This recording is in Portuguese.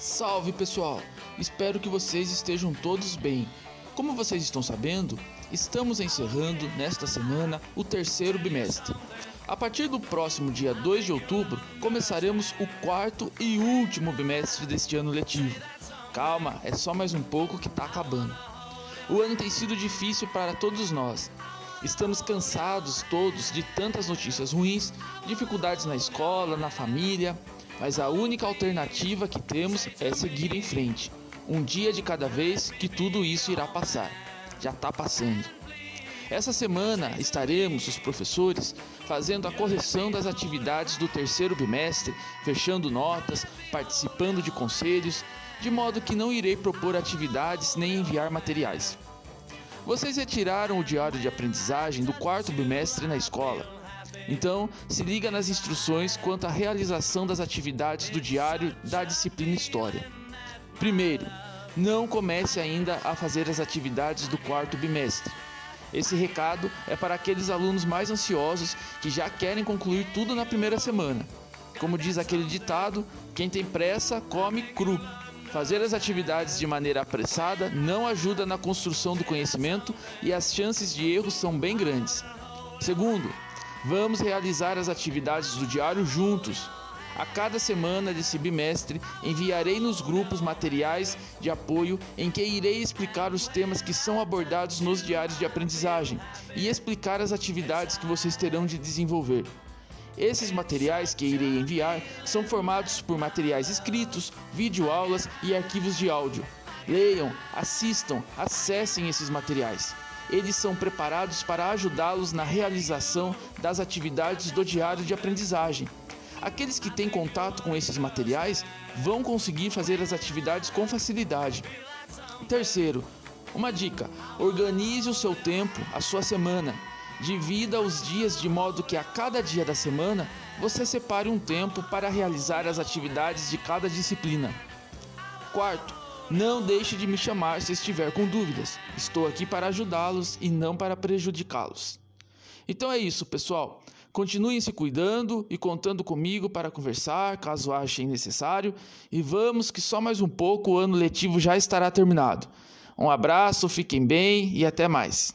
Salve pessoal! Espero que vocês estejam todos bem. Como vocês estão sabendo, estamos encerrando nesta semana o terceiro bimestre. A partir do próximo dia 2 de outubro, começaremos o quarto e último bimestre deste ano letivo. Calma, é só mais um pouco que está acabando. O ano tem sido difícil para todos nós. Estamos cansados todos de tantas notícias ruins, dificuldades na escola, na família, mas a única alternativa que temos é seguir em frente. Um dia de cada vez que tudo isso irá passar. Já está passando. Essa semana estaremos, os professores, fazendo a correção das atividades do terceiro bimestre, fechando notas, participando de conselhos, de modo que não irei propor atividades nem enviar materiais. Vocês retiraram o diário de aprendizagem do quarto bimestre na escola. Então, se liga nas instruções quanto à realização das atividades do diário da disciplina História. Primeiro, não comece ainda a fazer as atividades do quarto bimestre. Esse recado é para aqueles alunos mais ansiosos que já querem concluir tudo na primeira semana. Como diz aquele ditado, quem tem pressa come cru. Fazer as atividades de maneira apressada não ajuda na construção do conhecimento e as chances de erro são bem grandes. Segundo, Vamos realizar as atividades do diário juntos. A cada semana desse bimestre, enviarei nos grupos materiais de apoio em que irei explicar os temas que são abordados nos diários de aprendizagem e explicar as atividades que vocês terão de desenvolver. Esses materiais que irei enviar são formados por materiais escritos, videoaulas e arquivos de áudio. Leiam, assistam, acessem esses materiais eles são preparados para ajudá-los na realização das atividades do diário de aprendizagem. Aqueles que têm contato com esses materiais vão conseguir fazer as atividades com facilidade. Terceiro, uma dica: organize o seu tempo, a sua semana. Divida os dias de modo que a cada dia da semana você separe um tempo para realizar as atividades de cada disciplina. Quarto, não deixe de me chamar se estiver com dúvidas. Estou aqui para ajudá-los e não para prejudicá-los. Então é isso, pessoal. Continuem se cuidando e contando comigo para conversar, caso achem necessário, e vamos que só mais um pouco o ano letivo já estará terminado. Um abraço, fiquem bem e até mais.